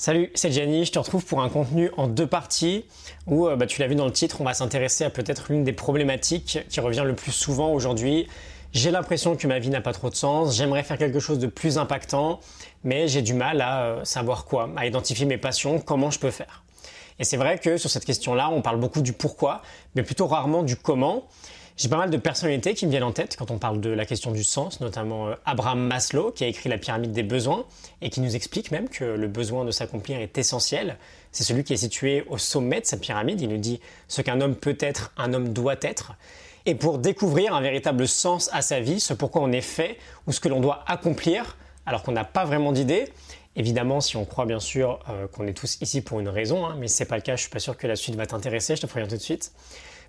Salut, c'est Jenny, je te retrouve pour un contenu en deux parties où, euh, bah, tu l'as vu dans le titre, on va s'intéresser à peut-être l'une des problématiques qui revient le plus souvent aujourd'hui. J'ai l'impression que ma vie n'a pas trop de sens, j'aimerais faire quelque chose de plus impactant, mais j'ai du mal à euh, savoir quoi, à identifier mes passions, comment je peux faire. Et c'est vrai que sur cette question-là, on parle beaucoup du pourquoi, mais plutôt rarement du comment. J'ai pas mal de personnalités qui me viennent en tête quand on parle de la question du sens, notamment euh, Abraham Maslow qui a écrit la pyramide des besoins et qui nous explique même que le besoin de s'accomplir est essentiel. C'est celui qui est situé au sommet de cette pyramide. Il nous dit ce qu'un homme peut être, un homme doit être. Et pour découvrir un véritable sens à sa vie, ce pourquoi on est fait ou ce que l'on doit accomplir, alors qu'on n'a pas vraiment d'idée, Évidemment, si on croit bien sûr euh, qu'on est tous ici pour une raison, hein, mais ce n'est pas le cas, je suis pas sûr que la suite va t'intéresser, je te préviens tout de suite.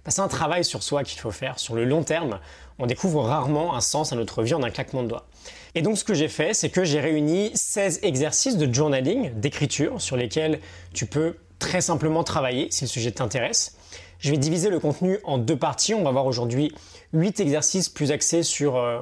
C'est un travail sur soi qu'il faut faire. Sur le long terme, on découvre rarement un sens à notre vie en un claquement de doigts. Et donc ce que j'ai fait, c'est que j'ai réuni 16 exercices de journaling, d'écriture, sur lesquels tu peux très simplement travailler si le sujet t'intéresse. Je vais diviser le contenu en deux parties. On va voir aujourd'hui 8 exercices plus axés sur... Euh,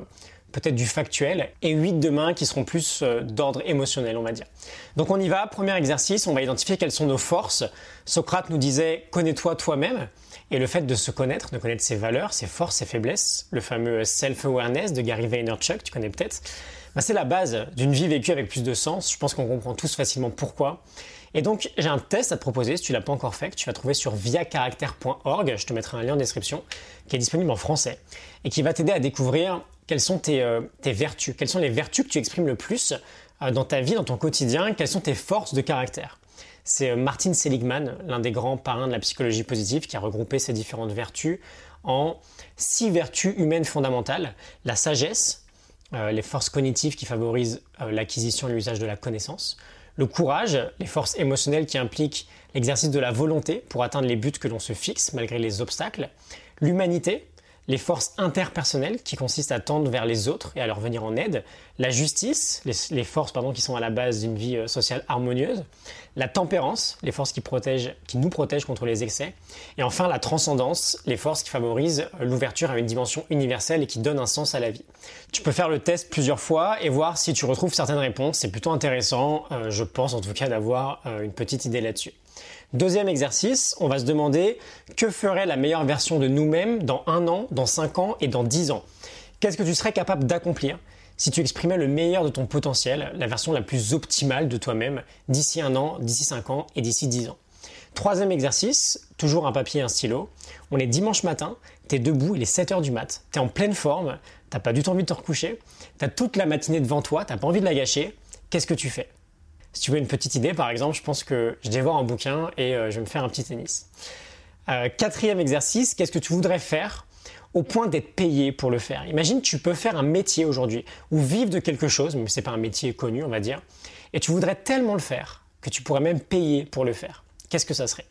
peut-être du factuel, et 8 demain qui seront plus euh, d'ordre émotionnel, on va dire. Donc on y va, premier exercice, on va identifier quelles sont nos forces. Socrate nous disait connais-toi toi-même, et le fait de se connaître, de connaître ses valeurs, ses forces, ses faiblesses, le fameux self-awareness de Gary Vaynerchuk, tu connais peut-être, bah, c'est la base d'une vie vécue avec plus de sens. Je pense qu'on comprend tous facilement pourquoi. Et donc, j'ai un test à te proposer, si tu l'as pas encore fait, que tu vas trouver sur viacaractère.org, je te mettrai un lien en description, qui est disponible en français, et qui va t'aider à découvrir quelles sont euh, tes, vertus, quelles sont les vertus que tu exprimes le plus euh, dans ta vie, dans ton quotidien, quelles sont tes forces de caractère? C'est euh, Martin Seligman, l'un des grands parrains de la psychologie positive, qui a regroupé ces différentes vertus en six vertus humaines fondamentales. La sagesse, les forces cognitives qui favorisent l'acquisition et l'usage de la connaissance. Le courage, les forces émotionnelles qui impliquent l'exercice de la volonté pour atteindre les buts que l'on se fixe malgré les obstacles. L'humanité, les forces interpersonnelles qui consistent à tendre vers les autres et à leur venir en aide, la justice, les, forces pardon, qui sont à la base d'une vie euh, sociale harmonieuse, la tempérance, les forces qui, protègent, qui nous protègent contre les excès, et enfin la transcendance, les forces qui favorisent l'ouverture à une dimension universelle et qui donnent un sens à la vie. Tu peux faire le test plusieurs fois et voir si tu retrouves certaines réponses, c'est plutôt intéressant, euh, je pense en tout cas d'avoir euh, une petite idée là-dessus. Deuxième exercice, on va se demander que ferait la meilleure version de nous-mêmes dans un an, dans cinq ans et dans dix ans? Qu'est-ce que tu serais capable d'accomplir si tu exprimais le meilleur de ton potentiel, la version la plus optimale de toi-même d'ici un an, d'ici cinq ans et d'ici dix ans? Troisième exercice, toujours un papier et un stylo. On est dimanche matin, t'es debout, il est 7 heures du mat, t'es en pleine forme, t'as pas du tout envie de te recoucher, t'as toute la matinée devant toi, t'as pas envie de la gâcher. Qu'est-ce que tu fais? Si tu veux une petite idée, par exemple, je pense que je dévore un bouquin et euh, je vais me faire un petit tennis. Euh, quatrième exercice, qu'est-ce que tu voudrais faire au point d'être payé pour le faire? Imagine, tu peux faire un métier aujourd'hui ou vivre de quelque chose, mais ce n'est pas un métier connu, on va dire, et tu voudrais tellement le faire que tu pourrais même payer pour le faire. Qu'est-ce que ça serait?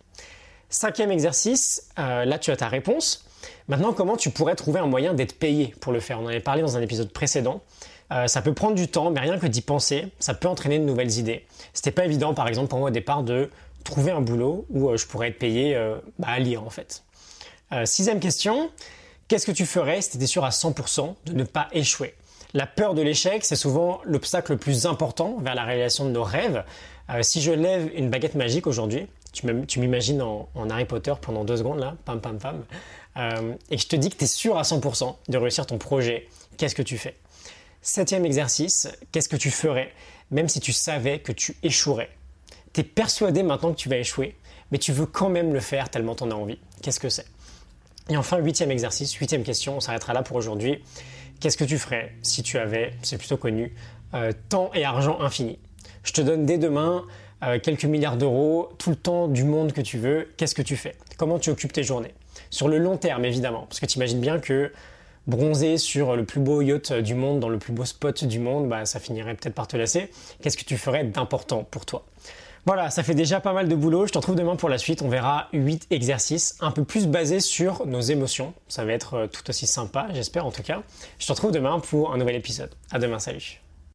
Cinquième exercice, euh, là tu as ta réponse. Maintenant, comment tu pourrais trouver un moyen d'être payé pour le faire? On en avait parlé dans un épisode précédent. Euh, ça peut prendre du temps, mais rien que d'y penser, ça peut entraîner de nouvelles idées. C'était pas évident, par exemple, pour moi au départ, de trouver un boulot où euh, je pourrais être payé euh, bah, à lire en fait. sixième question, qu'est-ce que tu ferais si tu étais sûr à 100% de ne pas échouer? La peur de l'échec, c'est souvent l'obstacle le plus important vers la réalisation de nos rêves. si je lève une baguette magique aujourd'hui, tu m'imagines en, Harry Potter pendant deux secondes là, pam pam pam, et je te dis que tu es sûr à 100% de réussir ton projet, qu'est-ce que tu fais? Septième exercice, qu'est-ce que tu ferais même si tu savais que tu échouerais? Tu es persuadé maintenant que tu vas échouer, mais tu veux quand même le faire tellement tu en as envie. Qu'est-ce que c'est? Et enfin, huitième exercice, huitième question, on s'arrêtera là pour aujourd'hui. Qu'est-ce que tu ferais si tu avais, c'est plutôt connu, euh, temps et argent infini? Je te donne dès demain euh, quelques milliards d'euros, tout le temps du monde que tu veux, qu'est-ce que tu fais? Comment tu occupes tes journées? Sur le long terme, évidemment, parce que tu imagines bien que bronzer sur le plus beau yacht du monde, dans le plus beau spot du monde, bah, ça finirait peut-être par te lasser. Qu'est-ce que tu ferais d'important pour toi? Voilà, ça fait déjà pas mal de boulot. Je te retrouve demain pour la suite. On verra 8 exercices un peu plus basés sur nos émotions. Ça va être euh, tout aussi sympa, j'espère en tout cas. Je te retrouve demain pour un nouvel épisode. À demain, salut.